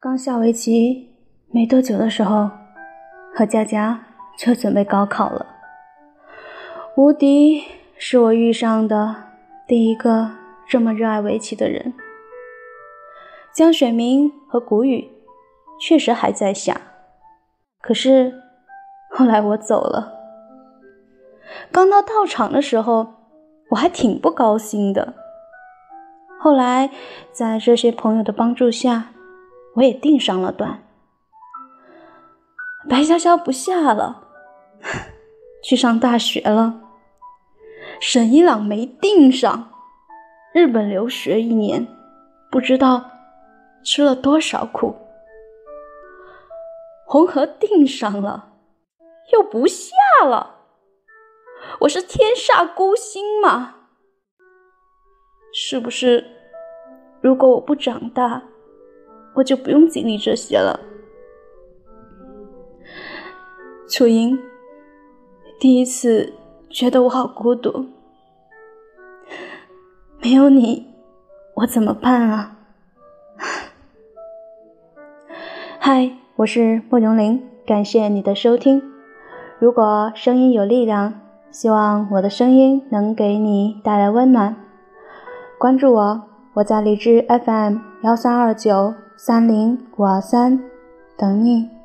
刚下围棋没多久的时候，和佳佳就准备高考了。吴迪是我遇上的第一个这么热爱围棋的人。江雪明和谷雨确实还在下，可是后来我走了。刚到道场的时候，我还挺不高兴的。后来在这些朋友的帮助下，我也订上了段。白潇潇不下了，去上大学了。沈一朗没订上，日本留学一年，不知道吃了多少苦。红河订上了，又不下了。我是天煞孤星吗？是不是？如果我不长大，我就不用经历这些了。楚莹，第一次觉得我好孤独，没有你，我怎么办啊？嗨，我是莫荣玲，感谢你的收听。如果声音有力量，希望我的声音能给你带来温暖。关注我，我在荔枝 FM 幺三二九三零五二三等你。